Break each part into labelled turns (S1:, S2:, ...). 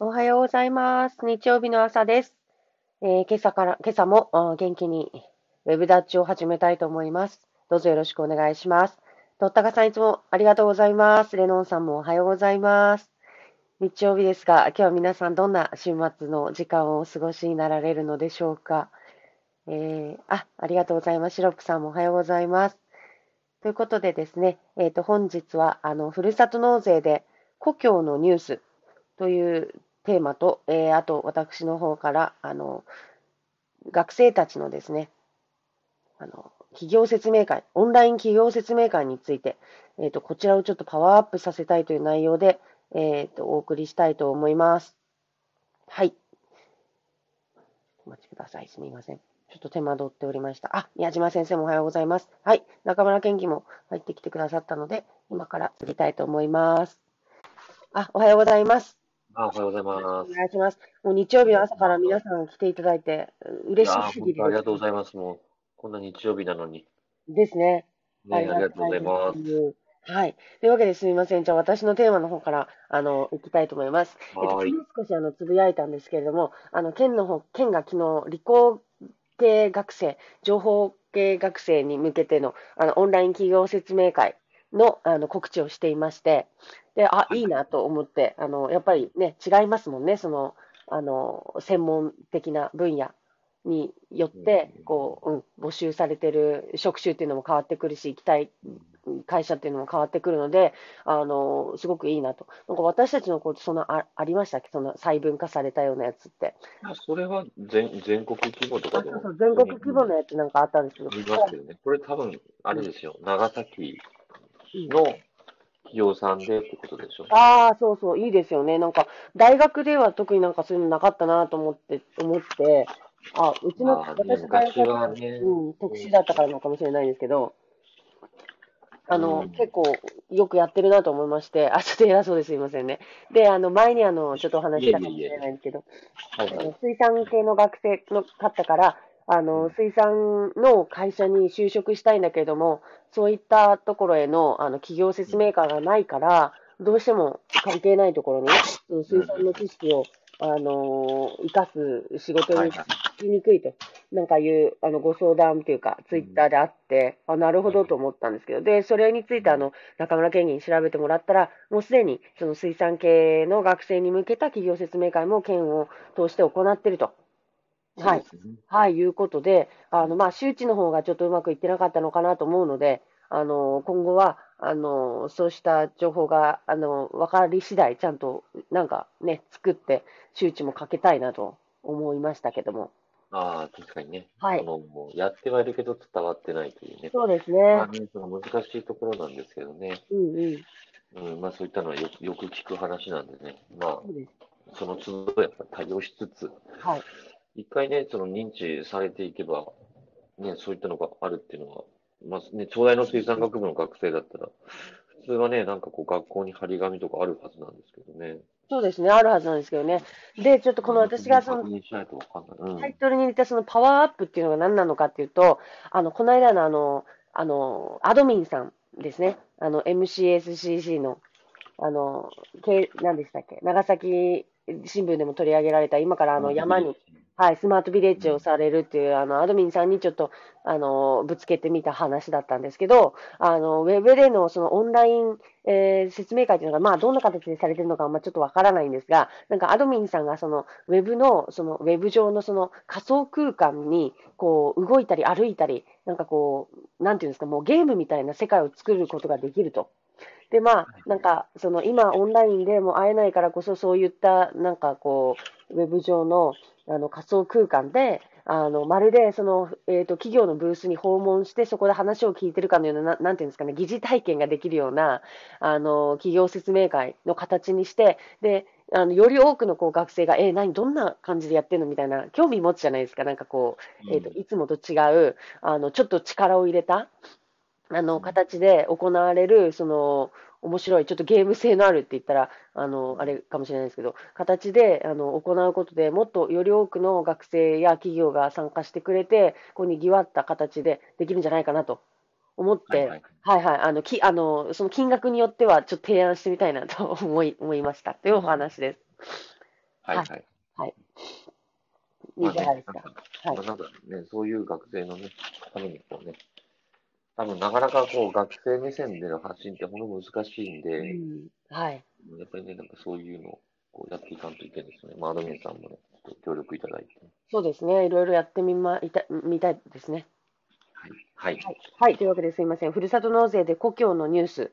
S1: おはようございます。日曜日の朝です。えー今朝から、今朝も元気にウェブダッチを始めたいと思います。どうぞよろしくお願いします。とったかさんいつもありがとうございます。レノンさんもおはようございます。日曜日ですが、今日は皆さんどんな週末の時間をお過ごしになられるのでしょうか。えーあ、ありがとうございます。シロップさんもおはようございます。ということでですね、えっ、と、本日は、あの、ふるさと納税で故郷のニュースというテーマと、えーあと私の方から、あの、学生たちのですね、あの、企業説明会、オンライン企業説明会について、えっ、と、こちらをちょっとパワーアップさせたいという内容で、えっ、と、お送りしたいと思います。はい。お待ちください。すみません。ちょっと手間取っておりました。あ、宮島先生もおはようございます。はい。中村健輝も入ってきてくださったので、今から釣りたいと思います。あ、おはようございます。
S2: あ、おはようございます。
S1: お願いします。もう日曜日の朝から皆さん来ていただいて、う嬉し
S2: いや
S1: すぎる
S2: 本当ありがとうございます。もう、こんな日曜日なのに。
S1: ですね。
S2: ね、ありがとうございます。
S1: す。はい。というわけですみません。じゃあ私のテーマの方から、あの、行きたいと思います。えっと、少しあの、つぶやいたんですけれども、あの、県の方、県が昨日、理工系学生、情報系学生に向けての、あの、オンライン企業説明会の、あの、告知をしていまして、で、あ、いいなと思って、あの、やっぱりね、違いますもんね、その、あの、専門的な分野によって
S2: う、ん
S1: こう、うん、募集されてる職種っていうのも変わってくるし、行きたい会社っていうのも変わってくるので、あの、すごくいいなと。なんか私たちのこう、そんな、あ、ありましたっけ？その細分化されたようなやつって。
S2: それは全全国規模と
S1: あ、
S2: かでも
S1: そうそう、全国規模のやつなんかあったんですけど、
S2: 見ますよね。これ多分、あれですよ。長崎の企業さんでってことでしょ？
S1: ああ、そうそう、いいですよね。なんか、大学では特になんかそういうのなかったなと思って、思って、あ、うちの、私大学
S2: 昔はね
S1: うん、特殊だったからなのかもしれないんですけど、あの、
S2: うん
S1: 結構よくやってるなと思いまして、あ、ちょっと偉そうですいませんね。で、あの、前にあの、ちょっとお話ししたかもしれないんですけど、
S2: はいはい。
S1: 水産系の学生の方から、あの、水産の会社に就職したいんだけれども、そういったところへの、あの、企業説明会がないから、どうしても関係ないところに、その水産の知識を、あの、活かす仕事にしにくいと、なんかいう、あの、ご相談というか、ツイッターであって、あ、なるほどと思ったんですけど、で、それについて、あの、中村県議に調べてもらったら、もうすでに、その水産系の学生に向けた企業説明会も県を通して行っていると。はい。はい、いうことで、あの、まあ、周知の方がちょっとうまくいってなかったのかなと思うので、あの、今後は、あの、そうした情報が、あの、分かり次第、ちゃんと、なんかね、作って、周知もかけたいなと思いましたけども。
S2: ああ、確かにね。
S1: はい
S2: そのもうやってはいるけど伝わってないというね。
S1: そうですね。
S2: まあね、その難しいところなんですけどね。
S1: うんうん。
S2: うん、まあそういったのはよくよく聞く話なんでね。ま。あ、その都度やっぱ対応しつつ、
S1: はい。
S2: 一回ね、その認知されていけば、ね、そういったのがあるっていうのは、まあね、東大の水産学部の学生だったら、普通はね、なんかこう学校に張り紙とかあるはずなんですけどね。
S1: そうですね。あるはずなんですけどね。で、ちょっとこの私がその。タイトルに入れたそのパワーアップっていうのが何なのかっていうと、あの、この間のあの、あの、アドミンさんですね。あの、MCSCC の、あの、け何でしたっけ？長崎新聞でも取り上げられた、今からあの山に、はい、スマートビレッジをされるっていう、あの、アドミンさんにちょっと、あの、ぶつけてみた話だったんですけど、あの、ウェブでのそのオンライン、えー説明会っていうのが、まあ、どんな形でされてるのか、まあ、ちょっとわからないんですが、なんかアドミンさんがその、ウェブの、その、ウェブ上のその仮想空間に、こう、動いたり歩いたり、なんかこう、なんていうんですか、もうゲームみたいな世界を作ることができると。で、まあ、なんか、その、今、オンラインでも会えないからこそ、そういった、なんかこう、ウェブ上の、あの、仮想空間で、あの、まるで、その、えっと、企業のブースに訪問して、そこで話を聞いてるかのような、ななんていうんですかね、疑似体験ができるような、あの、企業説明会の形にして、で、あの、より多くのこう学生が、えー、何、どんな感じでやってんのみたいな、興味持つじゃないですか。なんかこう、えっと、いつもと違う、あの、ちょっと力を入れた、あの、形で行われる、その、面白い、ちょっとゲーム性のあるって言ったら、あの、あれかもしれないですけど、形で、あの、行うことでもっとより多くの学生や企業が参加してくれて、こう、にぎわった形でできるんじゃないかなと思って、
S2: はいはい
S1: はいはい、あの、き、あの、その金額によってはちょっと提案してみたいなと 思い、思いましたというお話です。
S2: はいはい。
S1: はい。い
S2: まあね
S1: かがですかはい
S2: まあなんかね、そういう学生のね、ためにこうね、多分なかなかこう学生目線での発信ってほんと難しいんで、
S1: うん。はい。
S2: やっぱりね、なんかそういうのをこうやっていかんといけないですよね。まあ、アドミンさんもね、ちょっと協力いただいて。
S1: そうですね。いろいろやってみま、いた、みたいですね。
S2: はい。はい。
S1: はい。はい。というわけですいません。ふるさと納税で故郷のニュース。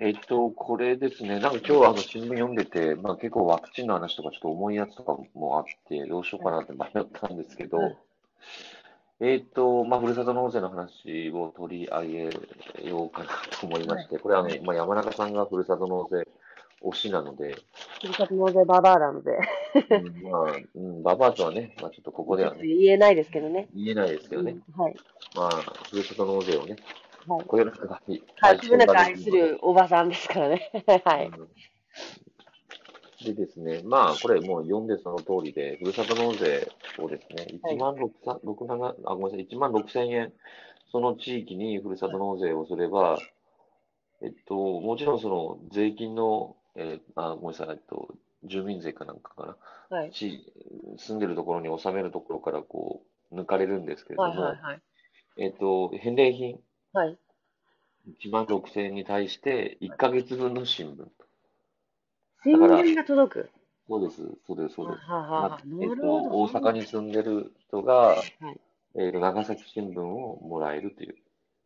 S2: えっと、これですね、なんか今日あの新聞読んでて、まあ結構ワクチンの話とかちょっと重いやつとかもあって、どうしようかなって迷ったんですけど、
S1: はい
S2: えっと、まあ、ふるさと納税の話を取り上げようかなと思いまして、これはね、まあ、山中さんがふるさと納税推しなので、
S1: ふるさと納税ババアなので、
S2: うん、まあ、うん、ババアとはね、まあちょっとここではね、
S1: 言えないですけどね。
S2: 言えないですけどね、
S1: うんはい。
S2: まあ、ふるさと納税をね、
S1: はい。
S2: こよなく愛
S1: はい。つぶなく愛するおばさんですからね。はい。
S2: うんでですね、まあ、これもう読んでその通りで、ふるさと納税をですね、
S1: はい
S2: 1万6、6 7あ、ごめんなさい、1万6千円、その地域にふるさと納税をすれば、えっと、もちろんその税金の、えーあ、ごめんなさい、えっと、住民税かなんかかな、
S1: はい。
S2: 地住んでるところに納めるところからこう、抜かれるんですけれど
S1: はい。
S2: も、
S1: はい。はい。
S2: えっと、返礼品
S1: はい。
S2: 1万6千円に対して1ヶ月分の新聞。
S1: 新聞が届く。
S2: そうです、そうです、そうです。
S1: はははは
S2: えっと。大阪に住んでる人が、
S1: はい。
S2: えっと、長崎新聞をもらえるという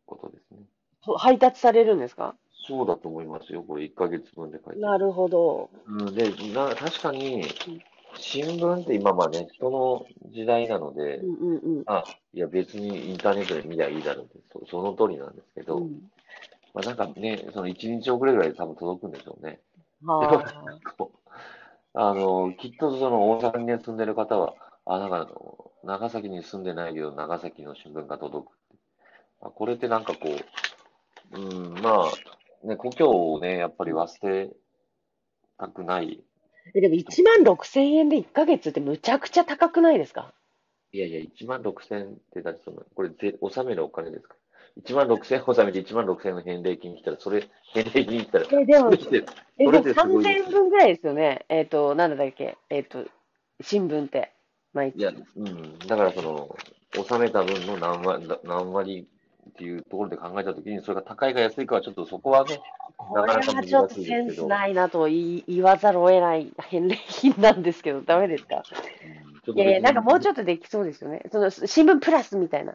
S2: ことですね。
S1: ほ配達されるんですか？
S2: そうだと思いますよ。これ1ヶ月分で書いて。
S1: なるほど。
S2: うん、で、な、確かに、新聞って今まあネットの時代なので
S1: う、んうんうん。
S2: あ、いや別にインターネットで見りゃいいだろうって、そその通りなんですけど、
S1: うん
S2: まあなんかね、その1日遅れぐらいで多分届くんでしょうね。
S1: は
S2: こうあの、きっとその大阪にね住んでる方は、あ、なんか長崎に住んでないけど、長崎の新聞が届くって。あこれってなんかこう、うん、まあ、ね、故郷をね、やっぱり忘れたくない。
S1: あ。でも1万6千円で1ヶ月ってむちゃくちゃ高くないですか？
S2: いやいや、1万6千って、だってその、これぜ、納めるお金ですか ?1 万6千納めて1万6千の返礼金来たら、それ、返礼金来たら、
S1: え、でも、え、でも
S2: それですごいです
S1: 3000分ぐらいですよね。えっと、なんだっけ？えっと、新聞って。毎
S2: いや、
S1: 月。
S2: うん、だからその、納めた分の何割、何割っていうところで考えたときに、それが高いか安いかはちょっとそこはね、
S1: これは
S2: なかなか
S1: ちょっとセンスないなと言い言わざるを得ない返礼品なんですけど、ダメですか？いやいや、なんかもうちょ
S2: っ
S1: っとできそうですよね。その新聞プラスみたいな。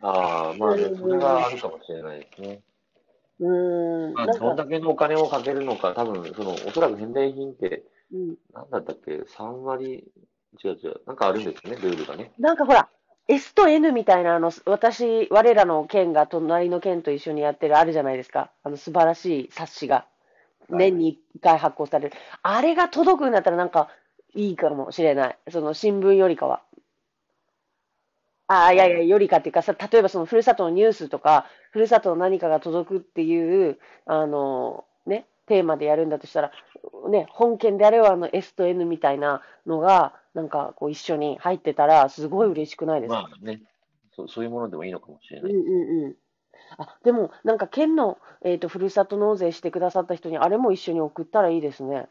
S2: と。ああ、まあね
S1: う、ん
S2: それがあるかもしれないですね。
S1: うーん。
S2: まあ、どん
S1: か、
S2: だけのお金をかけるのか、多分、その、おそらく返礼品って、
S1: うん、
S2: なんだったっけ、3割、違う違う、なんかあるんですね、ルールがね。
S1: なんかほら、S と N みたいな、あの、私、我らの県が隣の県と一緒にやってるあるじゃないですか。あの、素晴らしい冊子が。年に1回発行される。あれが届くんだったらなんかいいかもしれない。その新聞よりかは。ああ、いやいや、よりかっていうかさ、例えばそのふるさとのニュースとか、ふるさとの何かが届くっていう、あの、ね、テーマでやるんだとしたら、ね、本県であればあの S と N みたいなのが、なんかこう一緒に入ってたら、すごい嬉しくないですか？
S2: まあね、そうそういうものでもいいのかもしれない。
S1: うんうんうん。あ、でも、なんか県の、えっと、ふるさと納税してくださった人に、あれも一緒に送ったらいいですね。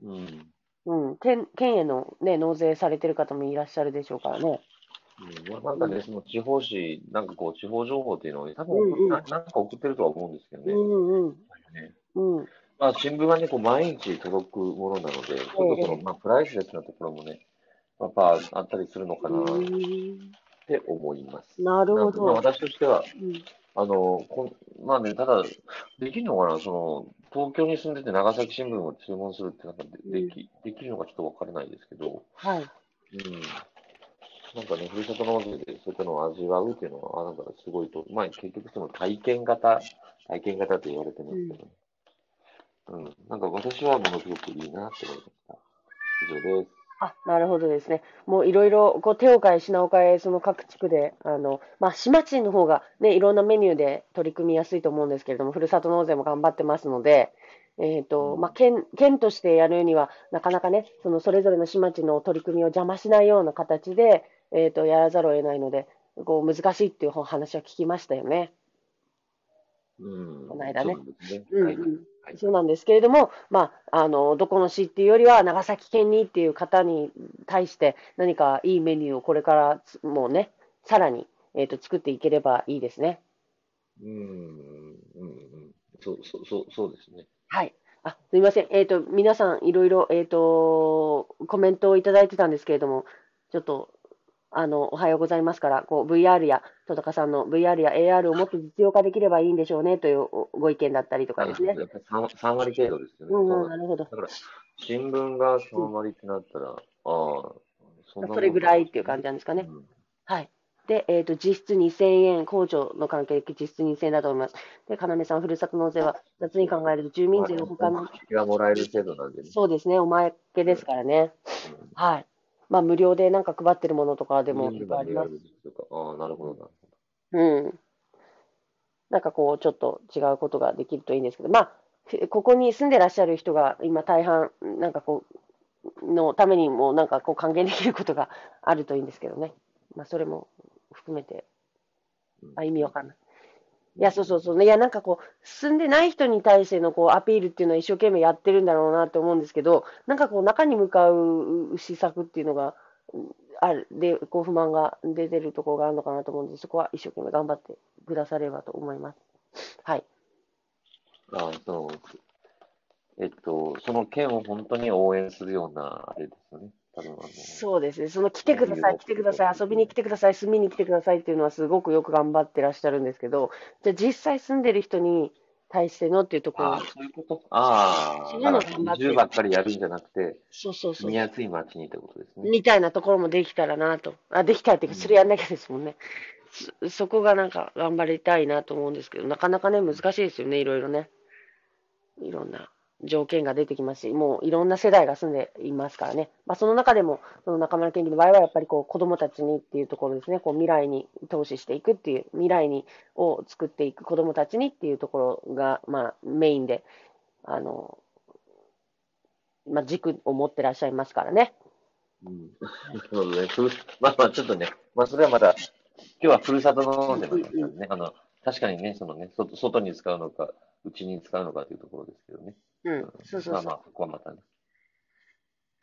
S2: うん。
S1: うん。県、県へのね、納税されてる方もいらっしゃるでしょうからね。
S2: うんまあ、なんかね、その地方紙、なんかこう、地方情報っていうのをね、多分、
S1: うんうん
S2: ななんか送ってるとは思うんですけどね。
S1: うんうん
S2: ね
S1: うん。
S2: まあ、新聞はね、こう、毎日届くものなので、ちょっとその、まあ、プライスレスなところもね、やっぱあったりするのかなっ
S1: うん。
S2: て思います。
S1: なるほど。
S2: 私としては、
S1: うん
S2: あの、こんまあね、ただ、できるのかな、その、東京に住んでて長崎新聞を注文するって、なんかででき、できるのかちょっとわからないですけど、
S1: はい。
S2: うん。なんかね、ふるさと納税でそういったのを味わうっていうのは、あなんかすごいと、まあ結局その体験型、体験型って言われてますけど、うん、なんか私はものすごくいいなって思いました。以上です。
S1: あ、なるほどですね。もういろいろ、こう、手を変え、品を変え、その各地区で、あの、まあ、市町の方がね、いろんなメニューで取り組みやすいと思うんですけれども、ふるさと納税も頑張ってますので、えっと、まあ、県、県としてやるには、なかなかね、そのそれぞれの市町の取り組みを邪魔しないような形で、えっと、やらざるを得ないので、こう、難しいっていう話は聞きましたよね。
S2: うん。
S1: この間ね
S2: そうなんです
S1: けれども、まあ、あの、どこの市っていうよりは、長崎県にっていう方に対して、何かいいメニューをこれからつもうね、さらに、えっと、作っていければいいですね。
S2: うん。うん。うん。そう、そう、そう、そうですね。
S1: はい。あ、すみません。えっと、皆さん、いろいろ、えっと、コメントをいただいてたんですけれども、ちょっと、あの、おはようございますから、こう、VR や、戸高さんの VR や AR をもっと実用化できればいいんでしょうね、というおご意見だったりとかですね。
S2: やっぱり 3, 3割程度ですよね。
S1: うん
S2: な
S1: るほど。
S2: だから、新聞が3割ってなったら、ああ、そんなもん
S1: それぐらいっていう感じなんですかね。
S2: うん
S1: はい。で、えっ、と、実質2000円、控除の関係で実質2000円だと思います。で、要さん、ふるさと納税は、雑に考えると住民税の他の、
S2: まあがもらえる程度なんでね。
S1: そうですね、おまけですからね。
S2: うん
S1: はい。まあ、無料でなんか配ってるものとかでも
S2: うん
S1: いっぱいあります。
S2: ああ、なるほど、なる
S1: うん。なんかこう、ちょっと違うことができるといいんですけど、まあ、ふここに住んでらっしゃる人が今大半、なんかこう、のためにもなんかこう還元できることがあるといいんですけどね。まあ、それも含めて、
S2: ほど。
S1: あ、意味わかんない。いや、そうそうそう。いや、なんかこう、住んでない人に対してのこうアピールっていうのは一生懸命やってるんだろうなって思うんですけど、なんかこう、中に向かう施策っていうのが、ある、で、こう、不満が出てるところがあるのかなと思うんで、そこは一生懸命頑張ってくださればと思います。はい。
S2: あ、その、えっと、その県を本当に応援するような、あれですよね。多分あの、
S1: そうですね。その来てください、来てください、遊びに来てください、住みに来てくださいっていうのはすごくよく頑張ってらっしゃるんですけど、じゃあ実際住んでる人に対してのっていうところ
S2: ああ、そういうこと？ああ、
S1: そういうの
S2: だから
S1: 頑張って
S2: 移住ばっかりやるんじゃなくて、
S1: そうそうそう
S2: 住み。やすい街にってことですね。
S1: みたいなところもできたらなと。あ、できたらっていうか、それやんなきゃですもんね。そそこがなんか頑張りたいなと思うんですけど、なかなかね、難しいですよね、いろいろね。いろんな条件が出てきますし、もういろんな世代が住んでいますからね。まあ、その中でも、その中村県議の場合は、やっぱりこう子供たちにっていうところですね、こう未来に投資していくっていう、未来にを作っていく子供たちにっていうところが、まあ、メインで、あの、まあ、軸を持ってらっしゃいますからね。
S2: うん。なるほどね。まあまあ、ちょっとね、まあ、それはまた、今日はふるさと納税なんですね。あの、確かにね、そのね、外外に使うのか、うちに使うのかというところですけどね。
S1: うん、そうそうそう。
S2: まあまあ、ここはまたね。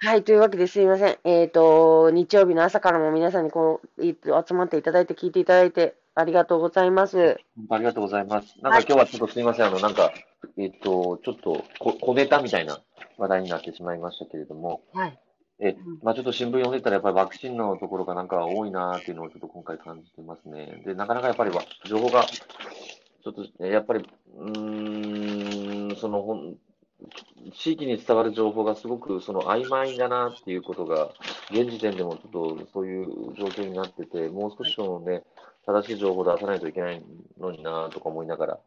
S1: はい、というわけですいません。えっ、と、日曜日の朝からも皆さんにこう、い集まっていただいて、聞いていただいて、ありがとうございます。
S2: ありがとうございます。なん
S1: はい
S2: か今日はちょっとすみません、あの、なんか、えっと、ちょっとこ小ネタみたいな話題になってしまいましたけれども、
S1: はい。
S2: え
S1: うん、
S2: まあちょっと新聞読んでたら、やっぱりワクチンのところがなんか多いなっていうのをちょっと今回感じてますね。で、なかなかやっぱりわ情報が、ちょっと、ねやっぱり、うーん、その、地域に伝わる情報がすごくその曖昧だなっていうことが、現時点でもちょっとそういう状況になってて、もう少しそのね、正しい情報を出さないといけないのになとか思いながら、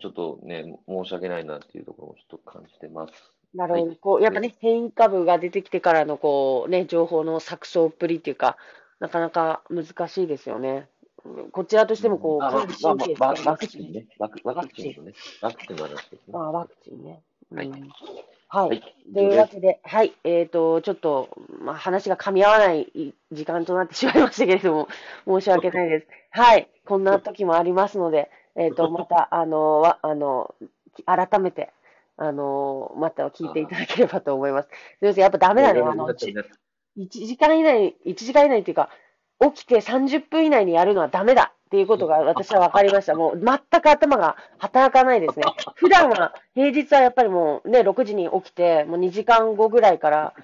S2: ちょっとね、申し訳ないなっていうところをちょっと感じてます。
S1: なるほど。
S2: はい
S1: こう、やっぱね、変異株が出てきてからの、こう、ね、情報の錯綜っぷりっていうか、なかなか難しいですよね。うんこちらとしても、こう、
S2: あまあ
S1: かなり
S2: まあま
S1: 神経使う
S2: あワワクチンね。ワクワクチンのね。ワクチンの話ですね。
S1: あワクチンね。
S2: はい
S1: うんはい。
S2: はい。
S1: というわけで、はい、えっ、と、ちょっと、まあ、話が噛み合わない時間となってしまいましたけれども、申し訳ないです。はい、こんな時もありますので、えっ、と、また、あの、わ、あの、改めて、あの、また聞いていただければと思います。すみません、やっぱダメだね、あの、ち1時間以内、1時間以内っていうか、起きて30分以内にやるのはダメだっていうことが 私は分かりました。もう全く頭が働かないですね。普段は、平日はやっぱりもうね、6時に起きて、もう2時間後ぐらいから、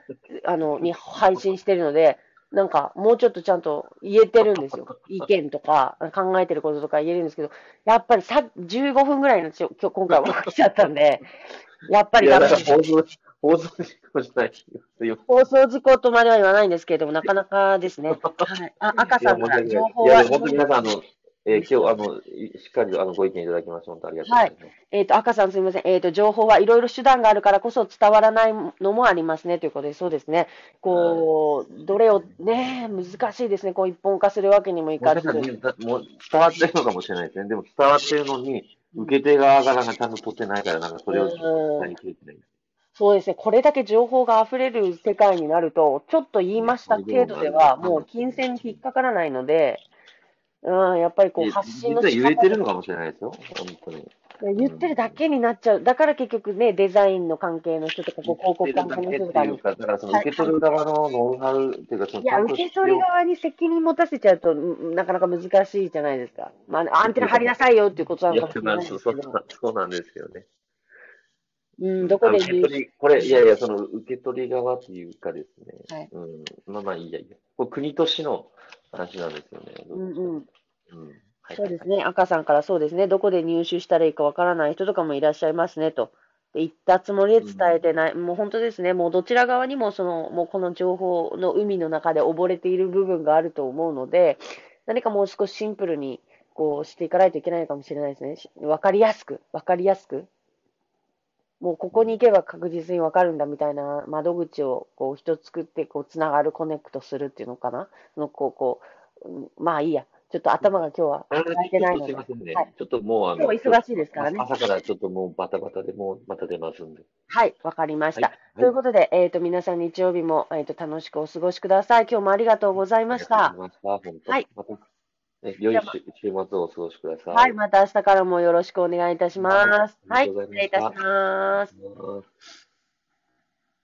S1: あの、に配信してるので、なんか、もうちょっとちゃんと言えてるんですよ。意見とか、考えてることとか言えるんですけど、やっぱりさ、15分ぐらいのちょ、今日、今回は起きちゃったんで、やっぱり
S2: 放送、放送事故じゃないよ。
S1: 放送事故とまでは言わないんですけれども、なかなかですね。はい。あ、赤さんから情報
S2: いや、
S1: は
S2: で、も本当に皆さん、あの、えー今日、あの、いしっかりあのご意見いただきまして、本当ありがとうございます。
S1: えっ、と、赤さんすみません。えっ、と、情報はいろいろ手段があるからこそ伝わらないのもありますね、ということで、そうですね。こう、どれを、ね、難しいですね。こう、一本化するわけにもいかず。
S2: もう伝わってるのかもしれないですね。でも伝わってるのに、受け手側がなんかちゃんと取ってないから、なんかそれを
S1: うん
S2: 伝えきれてない。
S1: そうですね。これだけ情報が溢れる世界になると、ちょっと言いました程度では、もう金銭に引っかからないので、うん、やっぱりこう、発信の仕
S2: 実は言えてるの
S1: 方
S2: かもしれないですよ。本当に。
S1: 言ってるだけになっちゃう。だから結局ね、デザインの関係の人とか、こう広告関係の人とか
S2: だからその受け取る側のノウハウっていうか、その
S1: いや、受け取り側に責任持たせちゃうと、うんなかなか難しいじゃないですか。まあ、アンテナ張りなさいよっていうことないの
S2: や
S1: かもしれないですけど。
S2: そうなんですよね。
S1: うん、どこで
S2: 受け
S1: 入
S2: 取り、これ、いやいや、その受け取り側っていうかですね。
S1: はい
S2: うん。まあまあいいやいいや。これ国と市の話なんですよね。
S1: うんうん。
S2: うん。はい
S1: そうですね。赤さんからそうですね。どこで入手したらいいかわからない人とかもいらっしゃいますねと。で言ったつもりで伝えてない。もう本当ですね。もうどちら側にもその、もうこの情報の海の中で溺れている部分があると思うので、何かもう少しシンプルにこうしていかないといけないのかもしれないですね。しわかりやすく、わかりやすく。もうここに行けば確実にわかるんだみたいな窓口をこう一つ作ってこうつながるコネクトするっていうのかな？のこうこう、うんまあいいや。ちょっと頭が今日は働いてないので
S2: ね。
S1: はい
S2: ちょっともうあの、
S1: 忙しいですからね
S2: 朝からちょっともうバタバタでもうまた出ますんで。
S1: はい、わかりました。
S2: はい
S1: ということで、えっ、と、皆さん日曜日も、えっ、と、楽しくお過ごしください。今日もありがとうございました。
S2: ありがとうございました。
S1: はい
S2: また、ね、良い週週末をお過ごしください。
S1: はい、また明日からもよろしくお願いいたします。
S2: は
S1: はい失礼いたします。
S2: うん